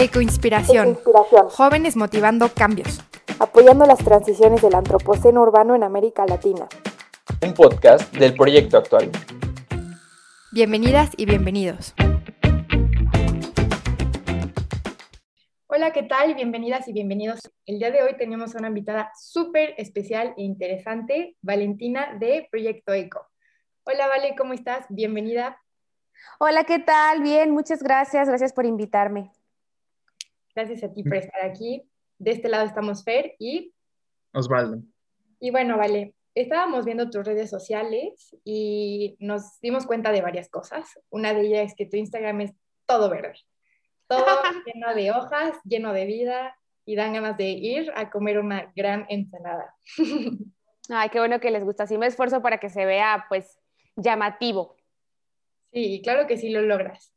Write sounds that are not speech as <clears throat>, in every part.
Ecoinspiración. Ecoinspiración. Jóvenes motivando cambios. Apoyando las transiciones del antropoceno urbano en América Latina. Un podcast del proyecto actual. Bienvenidas y bienvenidos. Hola, ¿qué tal? Bienvenidas y bienvenidos. El día de hoy tenemos a una invitada súper especial e interesante, Valentina de Proyecto Eco. Hola, Vale, ¿cómo estás? Bienvenida. Hola, ¿qué tal? Bien, muchas gracias. Gracias por invitarme. Gracias a ti por estar aquí. De este lado estamos Fer y Osvaldo. Y bueno, vale, estábamos viendo tus redes sociales y nos dimos cuenta de varias cosas. Una de ellas es que tu Instagram es todo verde, todo <laughs> lleno de hojas, lleno de vida y dan ganas de ir a comer una gran ensalada. <laughs> Ay, qué bueno que les gusta. Así me esfuerzo para que se vea pues llamativo. Sí, claro que sí lo logras.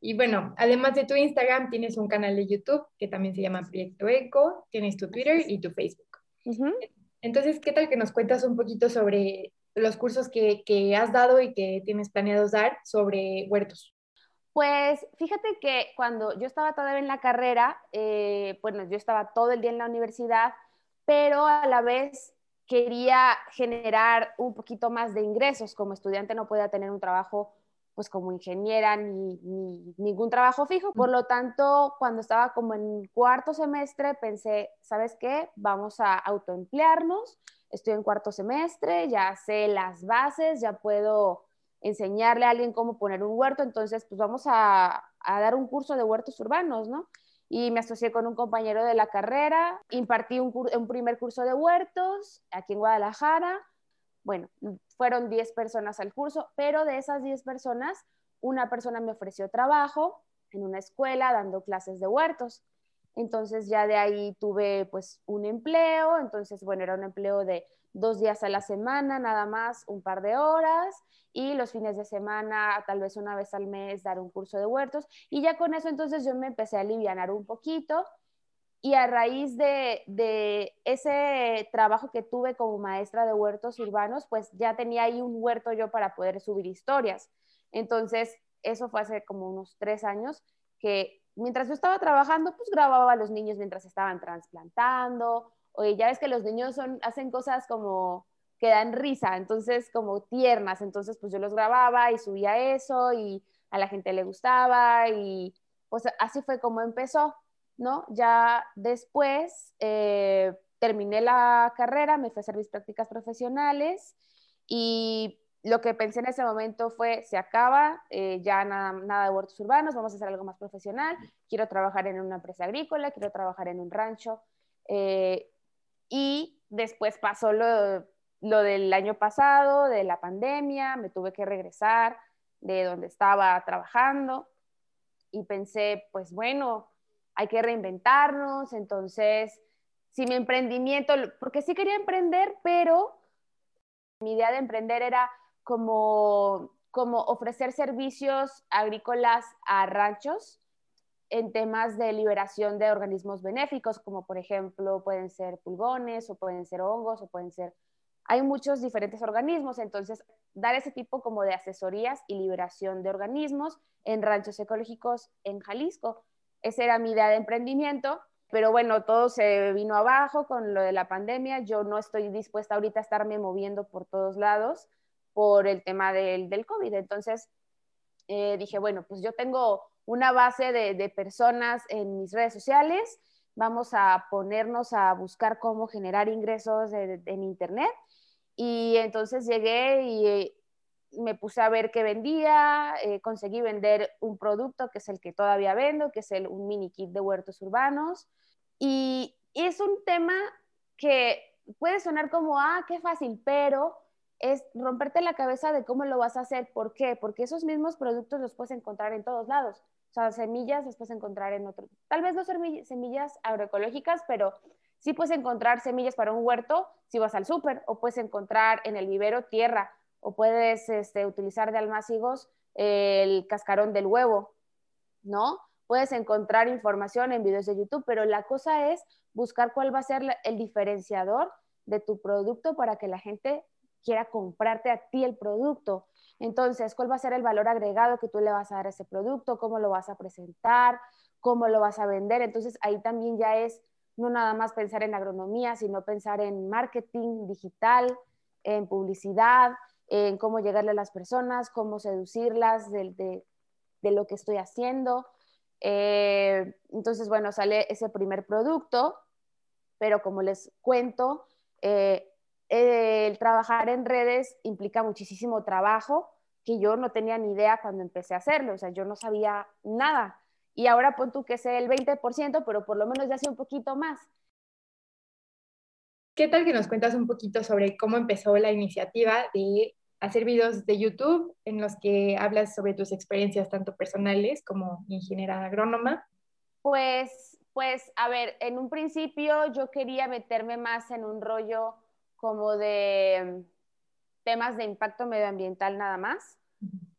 Y bueno, además de tu Instagram, tienes un canal de YouTube que también se llama Proyecto Eco, tienes tu Twitter y tu Facebook. Entonces, ¿qué tal que nos cuentas un poquito sobre los cursos que, que, has dado y que tienes planeados dar sobre huertos? Pues fíjate que cuando yo estaba todavía en la carrera, eh, bueno, yo estaba todo el día en la universidad, pero a la vez quería generar un poquito más de ingresos. Como estudiante no podía tener un trabajo pues como ingeniera ni, ningún trabajo fijo. Por lo tanto, cuando estaba como en cuarto semestre, pensé, ¿sabes qué? Vamos a autoemplearnos. Estoy en cuarto semestre, ya sé las bases, ya puedo enseñarle a alguien cómo poner un huerto, entonces pues vamos a, dar un curso de huertos urbanos, ¿no? Y me asocié con un compañero de la carrera, impartí un, un primer curso de huertos aquí en Guadalajara, bueno, fueron 10 personas al curso, pero de esas 10 personas, una persona me ofreció trabajo en una escuela dando clases de huertos. Entonces ya de ahí tuve pues un empleo, entonces bueno, era un empleo de dos días a la semana, nada más un par de horas, y los fines de semana, tal vez una vez al mes, dar un curso de huertos. Y ya con eso entonces yo me empecé a aliviar un poquito y a raíz de, ese trabajo que tuve como maestra de huertos urbanos, pues ya tenía ahí un huerto yo para poder subir historias. Entonces, eso fue hace como unos tres años que mientras yo estaba trabajando, pues grababa a los niños mientras estaban trasplantando. Oye, ya ves que los niños son, hacen cosas como que dan risa, entonces como tiernas. Entonces, pues yo los grababa y subía eso y a la gente le gustaba y pues así fue como empezó. ¿No? Ya después eh, terminé la carrera, me fui a hacer mis prácticas profesionales y lo que pensé en ese momento fue, se acaba, eh, ya nada, de huertos urbanos, vamos a hacer algo más profesional, quiero trabajar en una empresa agrícola, quiero trabajar en un rancho. Eh, y después pasó lo, lo del año pasado, de la pandemia, me tuve que regresar de donde estaba trabajando y pensé, pues bueno, hay que reinventarnos, entonces, si mi emprendimiento, porque sí quería emprender, pero mi idea de emprender era como, como ofrecer servicios agrícolas a ranchos en temas de liberación de organismos benéficos, como por ejemplo pueden ser pulgones o pueden ser hongos o pueden ser... Hay muchos diferentes organismos, entonces dar ese tipo como de asesorías y liberación de organismos en ranchos ecológicos en Jalisco. Esa era mi idea de emprendimiento, pero bueno, todo se vino abajo con lo de la pandemia. Yo no estoy dispuesta ahorita a estarme moviendo por todos lados por el tema del, del COVID. Entonces eh, dije, bueno, pues yo tengo una base de, de personas en mis redes sociales, vamos a ponernos a buscar cómo generar ingresos en Internet. Y entonces llegué y me puse a ver qué vendía, eh, conseguí vender un producto que es el que todavía vendo, que es el, un mini kit de huertos urbanos. Y, es un tema que puede sonar como, ah, qué fácil, pero es romperte la cabeza de cómo lo vas a hacer. ¿Por qué? Porque esos mismos productos los puedes encontrar en todos lados. O sea, semillas las puedes encontrar en otro. Tal vez no semillas agroecológicas, pero sí puedes encontrar semillas para un huerto si vas al súper, o puedes encontrar en el vivero tierra, o puedes este, utilizar de almácigos el cascarón del huevo, ¿no? Puedes encontrar información en videos de YouTube, pero la cosa es buscar cuál va a ser el diferenciador de tu producto para que la gente quiera comprarte a ti el producto. Entonces, ¿cuál va a ser el valor agregado que tú le vas a dar a ese producto? ¿Cómo lo vas a presentar? cómo lo vas a vender. Entonces ahí también ya es no nada más pensar en agronomía, sino pensar en marketing digital, en publicidad, en cómo llegarle a las personas, cómo seducirlas de, lo que estoy haciendo. Eh, entonces, bueno, sale ese primer producto, pero como les cuento, eh, el trabajar en redes implica muchísimo trabajo que yo no tenía ni idea cuando empecé a hacerlo, o sea, yo no sabía nada. Y ahora pon tú que sé el 20%, pero por lo menos ya sé un poquito más. ¿Qué tal que nos cuentas un poquito sobre cómo empezó la iniciativa de hacer videos de YouTube en los que hablas sobre tus experiencias tanto personales como ingeniera agrónoma? Pues, pues, a ver, en un principio yo quería meterme más en un rollo como de temas de impacto medioambiental nada más,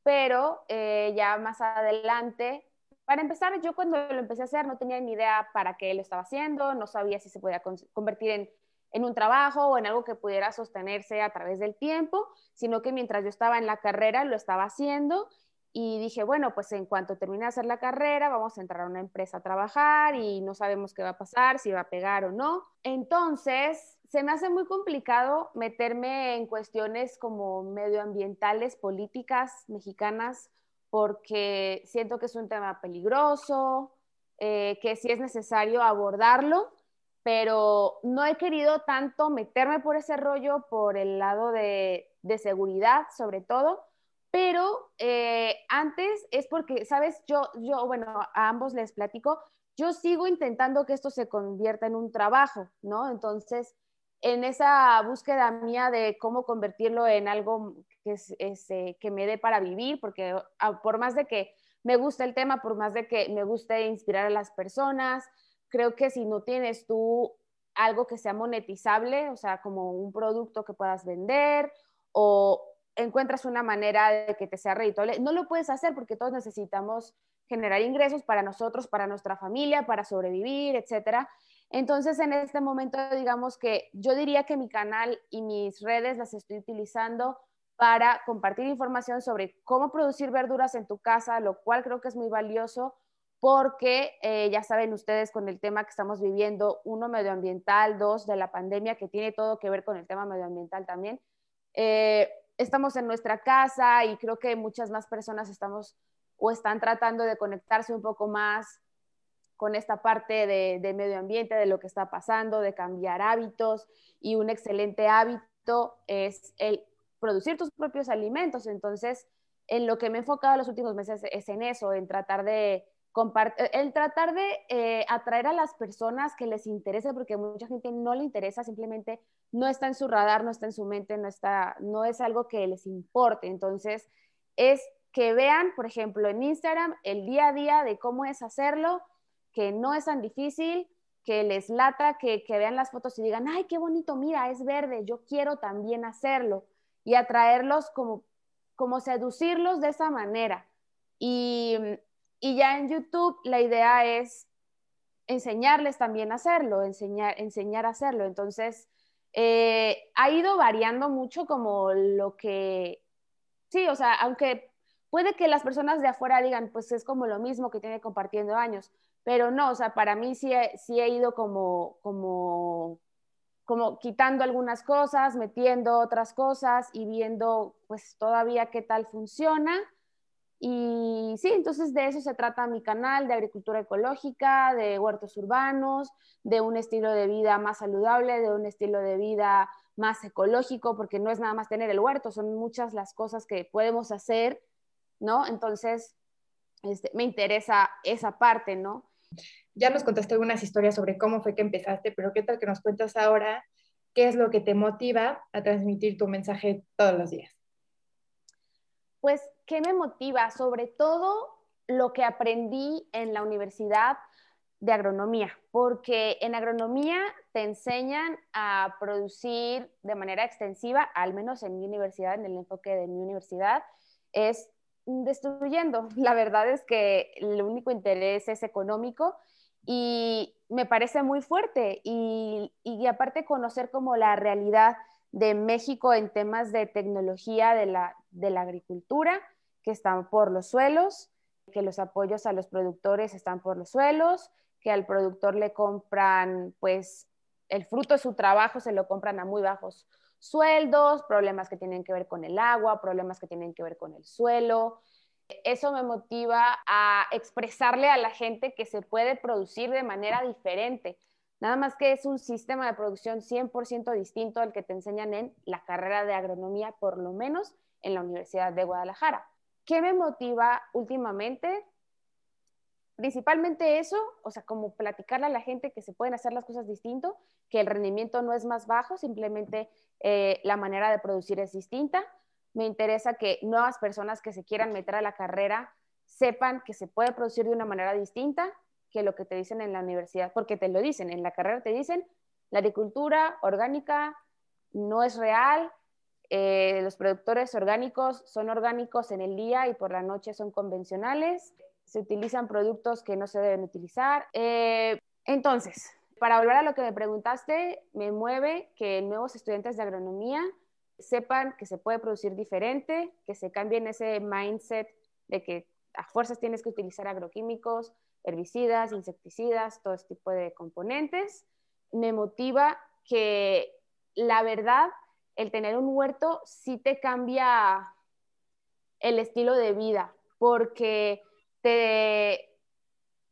pero eh, ya más adelante, para empezar, yo cuando lo empecé a hacer no tenía ni idea para qué lo estaba haciendo, no sabía si se podía convertir en, en un trabajo o en algo que pudiera sostenerse a través del tiempo, sino que mientras yo estaba en la carrera lo estaba haciendo y dije, bueno, pues en cuanto termine de hacer la carrera, vamos a entrar a una empresa a trabajar y no sabemos qué va a pasar, si va a pegar o no. Entonces, se me hace muy complicado meterme en cuestiones como medioambientales, políticas mexicanas, porque siento que es un tema peligroso, eh, que sí es necesario abordarlo, pero no he querido tanto meterme por ese rollo, por el lado de, seguridad sobre todo, pero eh, antes es porque, ¿sabes? Yo, yo, bueno, a ambos les platico, yo sigo intentando que esto se convierta en un trabajo, ¿no? Entonces, en esa búsqueda mía de cómo convertirlo en algo que, eh, que me dé para vivir, porque ah, por más de que me guste el tema, por más de que me guste inspirar a las personas, creo que si no tienes tú algo que sea monetizable, o sea, como un producto que puedas vender o encuentras una manera de que te sea redituable, no lo puedes hacer porque todos necesitamos generar ingresos para nosotros, para nuestra familia, para sobrevivir, etcétera. Entonces, en este momento, digamos que yo diría que mi canal y mis redes las estoy utilizando para compartir información sobre cómo producir verduras en tu casa, lo cual creo que es muy valioso porque eh, ya saben ustedes con el tema que estamos viviendo, uno medioambiental, dos de la pandemia, que tiene todo que ver con el tema medioambiental también. Eh, estamos en nuestra casa y creo que muchas más personas estamos o están tratando de conectarse un poco más con esta parte de, medio ambiente, de lo que está pasando, de cambiar hábitos y un excelente hábito es el producir tus propios alimentos. Entonces, en lo que me he enfocado los últimos meses es en eso, en tratar de el tratar de eh, atraer a las personas que les interese, porque mucha gente no le interesa, simplemente no está en su radar, no está en su mente, no, está, no es algo que les importe. Entonces, es que vean, por ejemplo, en Instagram el día a día de cómo es hacerlo, que no es tan difícil, que les lata, que, vean las fotos y digan, ay, qué bonito, mira, es verde, yo quiero también hacerlo. Y atraerlos como, como seducirlos de esa manera. Y, ya en YouTube la idea es enseñarles también a hacerlo, enseñar, enseñar a hacerlo. Entonces, eh, ha ido variando mucho como lo que, sí, o sea, aunque puede que las personas de afuera digan, pues es como lo mismo que tiene compartiendo años, pero no, o sea, para mí sí sí he ido como, como, como quitando algunas cosas, metiendo otras cosas y viendo pues todavía qué tal funciona. Y sí, entonces de eso se trata mi canal de agricultura ecológica, de huertos urbanos, de un estilo de vida más saludable, de un estilo de vida más ecológico, porque no es nada más tener el huerto, son muchas las cosas que podemos hacer, ¿no? Entonces, este, me interesa esa parte, ¿no? Ya nos contaste algunas historias sobre cómo fue que empezaste, pero ¿qué tal que nos cuentas ahora qué es lo que te motiva a transmitir tu mensaje todos los días? Pues, ¿qué me motiva? Sobre todo lo que aprendí en la universidad de agronomía, porque en agronomía te enseñan a producir de manera extensiva, al menos en mi universidad, en el enfoque de mi universidad, es destruyendo. <laughs> La verdad es que el único interés es económico y me parece muy fuerte y, y aparte conocer como la realidad de México en temas de tecnología de la, de la agricultura, que están por los suelos, que los apoyos a los productores están por los suelos, que al productor le compran, pues, el fruto de su trabajo se lo compran a muy bajos sueldos, problemas que tienen que ver con el agua, problemas que tienen que ver con el suelo. Eso me motiva a expresarle a la gente que se puede producir de manera diferente. Nada más que es un sistema de producción 100% distinto al que te enseñan en la carrera de agronomía, por lo menos en la Universidad de Guadalajara. ¿Qué me motiva últimamente? Principalmente eso, o sea, como platicarle a la gente que se pueden hacer las cosas distinto, que el rendimiento no es más bajo, simplemente eh, la manera de producir es distinta. Me interesa que nuevas personas que se quieran meter a la carrera sepan que se puede producir de una manera distinta que lo que te dicen en la universidad, porque te lo dicen, en la carrera te dicen, la agricultura orgánica no es real, eh, los productores orgánicos son orgánicos en el día y por la noche son convencionales, se utilizan productos que no se deben utilizar. Eh, entonces, para volver a lo que me preguntaste, me mueve que nuevos estudiantes de agronomía sepan que se puede producir diferente, que se cambien ese mindset de que a fuerzas tienes que utilizar agroquímicos, herbicidas, insecticidas, todo este tipo de componentes. Me motiva que la verdad, el tener un huerto sí te cambia el estilo de vida, porque te,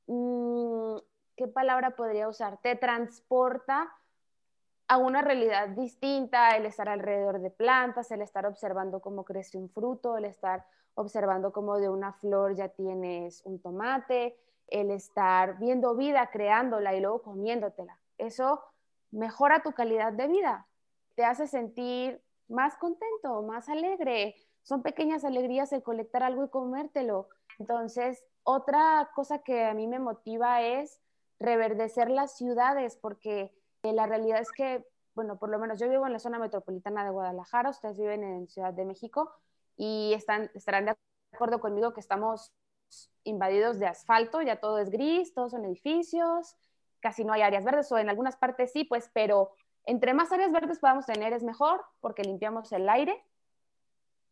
mm, ¿qué palabra podría usar? Te transporta a una realidad distinta, el estar alrededor de plantas, el estar observando cómo crece un fruto, el estar observando cómo de una flor ya tienes un tomate, el estar viendo vida, creándola y luego comiéndotela. Eso mejora tu calidad de vida, te hace sentir más contento, más alegre. Son pequeñas alegrías el colectar algo y comértelo. Entonces, otra cosa que a mí me motiva es reverdecer las ciudades, porque eh, la realidad es que, bueno, por lo menos yo vivo en la zona metropolitana de Guadalajara, ustedes viven en Ciudad de México y están, estarán de acuerdo conmigo que estamos invadidos de asfalto, ya todo es gris, todos son edificios, casi no hay áreas verdes o en algunas partes sí, pues, pero entre más áreas verdes podamos tener es mejor porque limpiamos el aire,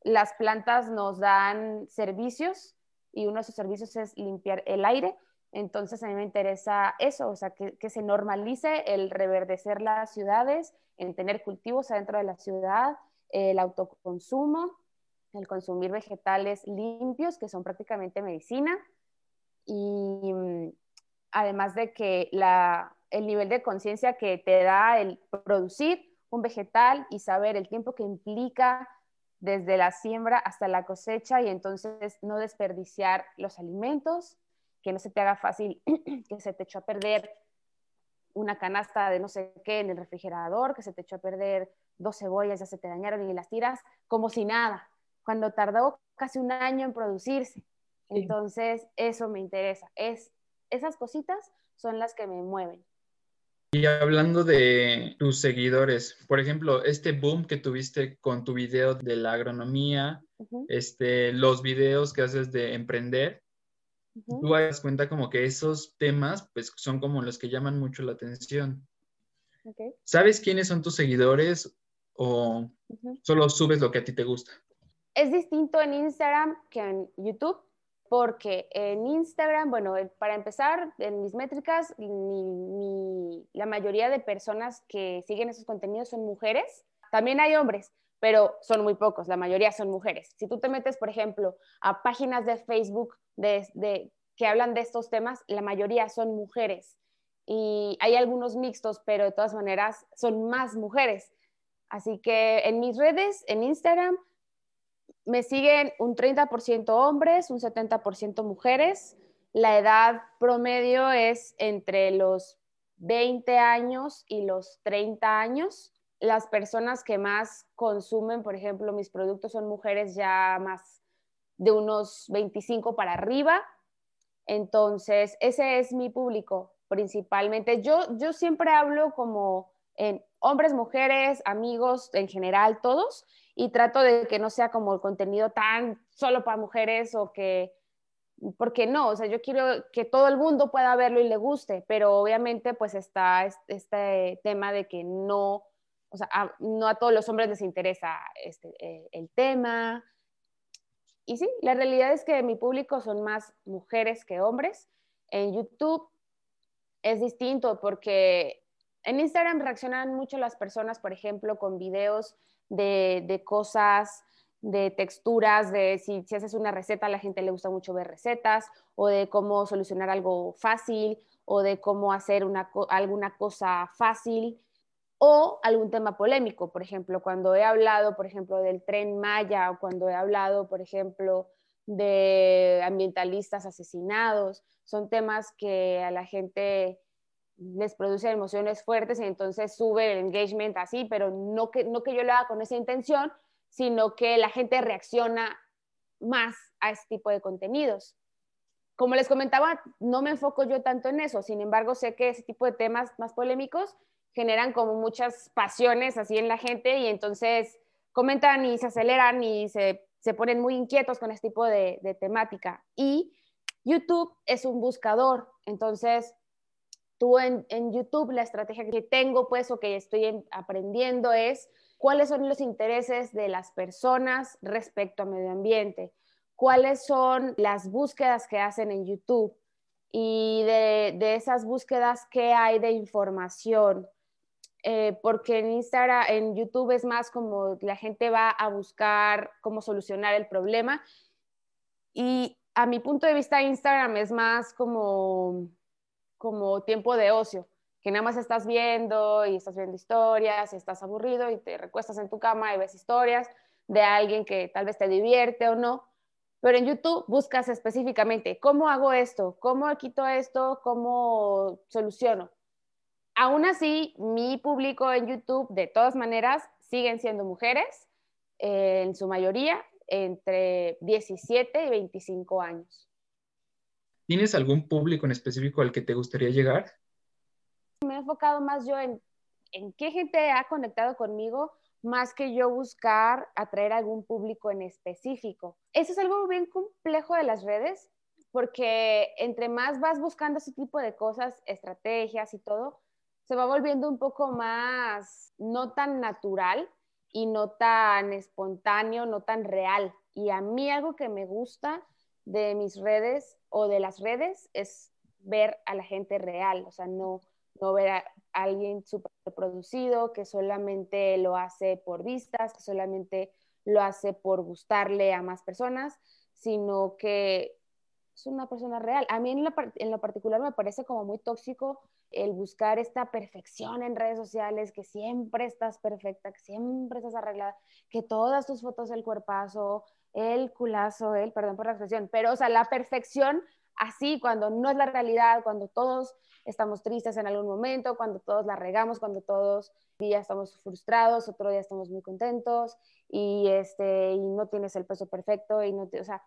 las plantas nos dan servicios y uno de esos servicios es limpiar el aire. Entonces a mí me interesa eso, o sea, que, se normalice el reverdecer las ciudades, en tener cultivos adentro de la ciudad, el autoconsumo, el consumir vegetales limpios, que son prácticamente medicina, y mm, además de que la, el nivel de conciencia que te da el producir un vegetal y saber el tiempo que implica desde la siembra hasta la cosecha y entonces no desperdiciar los alimentos, que no se te haga fácil <clears throat> que se te echó a perder una canasta de no sé qué en el refrigerador, que se te echó a perder dos cebollas, ya se te dañaron y las tiras como si nada, cuando tardó casi un año en producirse. Entonces, eso me interesa. Es, esas cositas son las que me mueven. Y hablando de tus seguidores, por ejemplo, este boom que tuviste con tu video de la agronomía, este, los videos que haces de emprender, tú das cuenta como que esos temas pues son como los que llaman mucho la atención. ¿Sabes quiénes son tus seguidores o solo subes lo que a ti te gusta? Es distinto en Instagram que en YouTube porque en Instagram, bueno, para empezar, en mis métricas, la mayoría de personas que siguen esos contenidos son mujeres. También hay hombres, pero son muy pocos, la mayoría son mujeres. Si tú te metes, por ejemplo, a páginas de Facebook de, que hablan de estos temas, la mayoría son mujeres. Y hay algunos mixtos, pero de todas maneras son más mujeres. Así que en mis redes, en Instagram, me siguen un 30% hombres, un 70% mujeres. La edad promedio es entre los 20 años y los 30 años. Las personas que más consumen, por ejemplo, mis productos son mujeres ya más de unos 25 para arriba. Entonces, ese es mi público principalmente. Yo, yo siempre hablo como en hombres, mujeres, amigos, en general, todos y trato de que no sea como el contenido tan solo para mujeres o que, porque no, o sea, yo quiero que todo el mundo pueda verlo y le guste, pero obviamente pues está este tema de que no, o sea, no a todos los hombres les interesa este, eh, el tema. y sí, la realidad es que mi público son más mujeres que hombres. En YouTube es distinto porque en Instagram reaccionan mucho las personas, por ejemplo, con videos de, de cosas, de texturas, de si, si, haces una receta, a la gente le gusta mucho ver recetas, o de cómo solucionar algo fácil, o de cómo hacer una, alguna cosa fácil, o algún tema polémico. Por ejemplo, cuando he hablado, por ejemplo, del tren Maya, o cuando he hablado, por ejemplo, de ambientalistas asesinados, son temas que a la gente les produce emociones fuertes y entonces sube el engagement así, pero no que, no que yo lo haga con esa intención, sino que la gente reacciona más a este tipo de contenidos. Como les comentaba, no me enfoco yo tanto en eso, sin embargo sé que ese tipo de temas más polémicos generan como muchas pasiones así en la gente y entonces comentan y se aceleran y se, se ponen muy inquietos con este tipo de, de temática. Y YouTube es un buscador, entonces tú en, en, YouTube la estrategia que tengo, pues, o que estoy aprendiendo es cuáles son los intereses de las personas respecto a medio ambiente, cuáles son las búsquedas que hacen en YouTube y de, de esas búsquedas qué hay de información. Eh, porque en Instagram, en YouTube es más como la gente va a buscar cómo solucionar el problema. Y a mi punto de vista, Instagram es más como como tiempo de ocio, que nada más estás viendo y estás viendo historias y estás aburrido y te recuestas en tu cama y ves historias de alguien que tal vez te divierte o no. Pero en YouTube buscas específicamente cómo hago esto, cómo quito esto, cómo soluciono. Aún así, mi público en YouTube, de todas maneras, siguen siendo mujeres, eh, en su mayoría entre 17 y 25 años. ¿Tienes algún público en específico al que te gustaría llegar? Me he enfocado más yo en, en qué gente ha conectado conmigo, más que yo buscar atraer a algún público en específico. Eso es algo bien complejo de las redes, porque entre más vas buscando ese tipo de cosas, estrategias y todo, se va volviendo un poco más no tan natural y no tan espontáneo, no tan real. Y a mí algo que me gusta de mis redes o de las redes es ver a la gente real, o sea, no, no ver a alguien súper producido que solamente lo hace por vistas, que solamente lo hace por gustarle a más personas, sino que es una persona real. A mí en lo, en lo particular me parece como muy tóxico el buscar esta perfección en redes sociales, que siempre estás perfecta, que siempre estás arreglada, que todas tus fotos del cuerpazo, el culazo, el, perdón por la expresión, pero o sea, la perfección así cuando no es la realidad, cuando todos estamos tristes en algún momento, cuando todos la regamos, cuando todos día estamos frustrados, otro día estamos muy contentos y este y no tienes el peso perfecto y no te, o sea,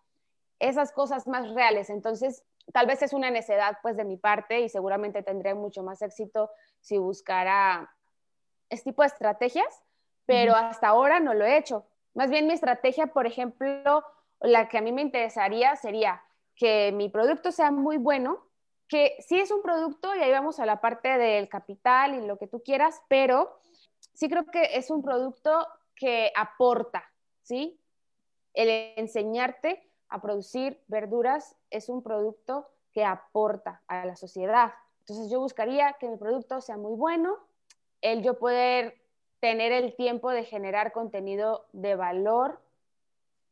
esas cosas más reales. Entonces, tal vez es una necedad pues de mi parte y seguramente tendría mucho más éxito si buscara este tipo de estrategias, pero hasta ahora no lo he hecho. Más bien mi estrategia, por ejemplo, la que a mí me interesaría sería que mi producto sea muy bueno, que sí es un producto, y ahí vamos a la parte del capital y lo que tú quieras, pero sí creo que es un producto que aporta, ¿sí? El enseñarte a producir verduras es un producto que aporta a la sociedad. Entonces yo buscaría que mi producto sea muy bueno, el yo poder tener el tiempo de generar contenido de valor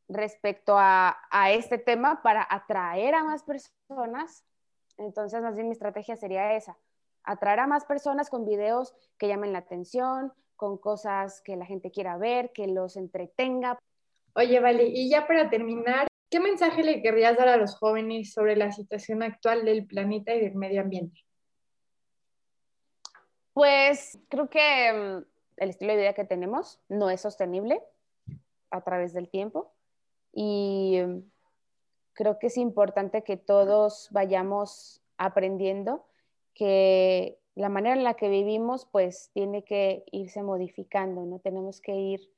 respecto a, este tema para atraer a más personas. Entonces, más bien mi estrategia sería esa, atraer a más personas con videos que llamen la atención, con cosas que la gente quiera ver, que los entretenga. Oye, vale, y ya para terminar, ¿qué mensaje le querrías dar a los jóvenes sobre la situación actual del planeta y del medio ambiente? Pues creo que mm, el estilo de vida que tenemos no es sostenible a través del tiempo y em, creo que es importante que todos vayamos aprendiendo que la manera en la que vivimos pues tiene que irse modificando, ¿no? Tenemos que ir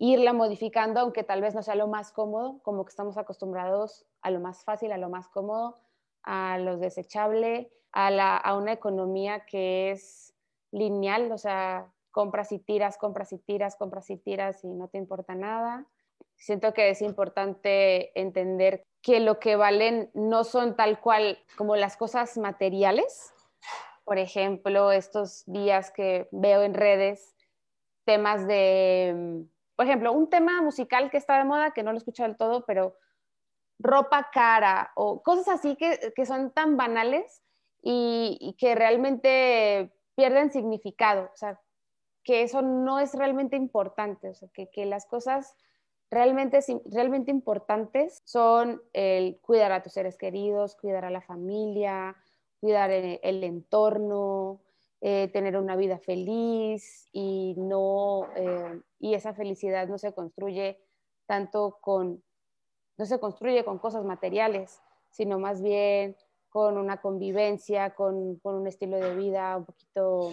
irla modificando, aunque tal vez no sea lo más cómodo, como que estamos acostumbrados a lo más fácil, a lo más cómodo, a lo desechable, a, la, a una economía que es lineal, o sea, compras y tiras, compras y tiras, compras y tiras y no te importa nada. Siento que es importante entender que lo que valen no son tal cual como las cosas materiales. Por ejemplo, estos días que veo en redes temas de, por ejemplo, un tema musical que está de moda, que no lo he escuchado del todo, pero ropa cara o cosas así que, que son tan banales y, y, que realmente pierden significado. O sea, que eso no es realmente importante. O sea, que, que las cosas realmente, realmente importantes son el cuidar a tus seres queridos, cuidar a la familia, cuidar el, entorno, eh, tener una vida feliz y, no, eh, y esa felicidad no se construye tanto con, no se construye con cosas materiales, sino más bien con una convivencia, con, con un estilo de vida un poquito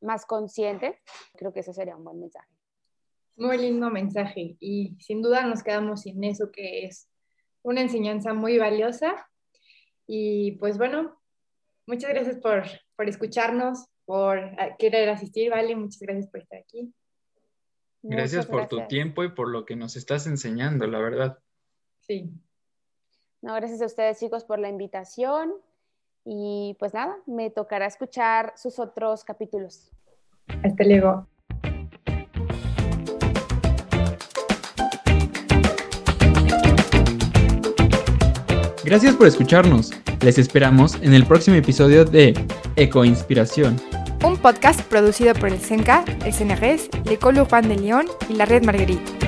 más consciente. Creo que ese sería un buen mensaje. Muy lindo mensaje y sin duda nos quedamos sin eso que es una enseñanza muy valiosa. Y pues bueno, muchas gracias por, por escucharnos, por querer asistir, ¿vale? Muchas gracias por estar aquí. Gracias por tu tiempo y por lo que nos estás enseñando, la verdad. Sí. No, gracias a ustedes chicos por la invitación y pues nada, me tocará escuchar sus otros capítulos. Hasta luego. Gracias por escucharnos. Les esperamos en el próximo episodio de Eco Inspiración. Un podcast producido por el CENCA, el CNRS, l'École Urbaine de Lyon y la Red Marguerite.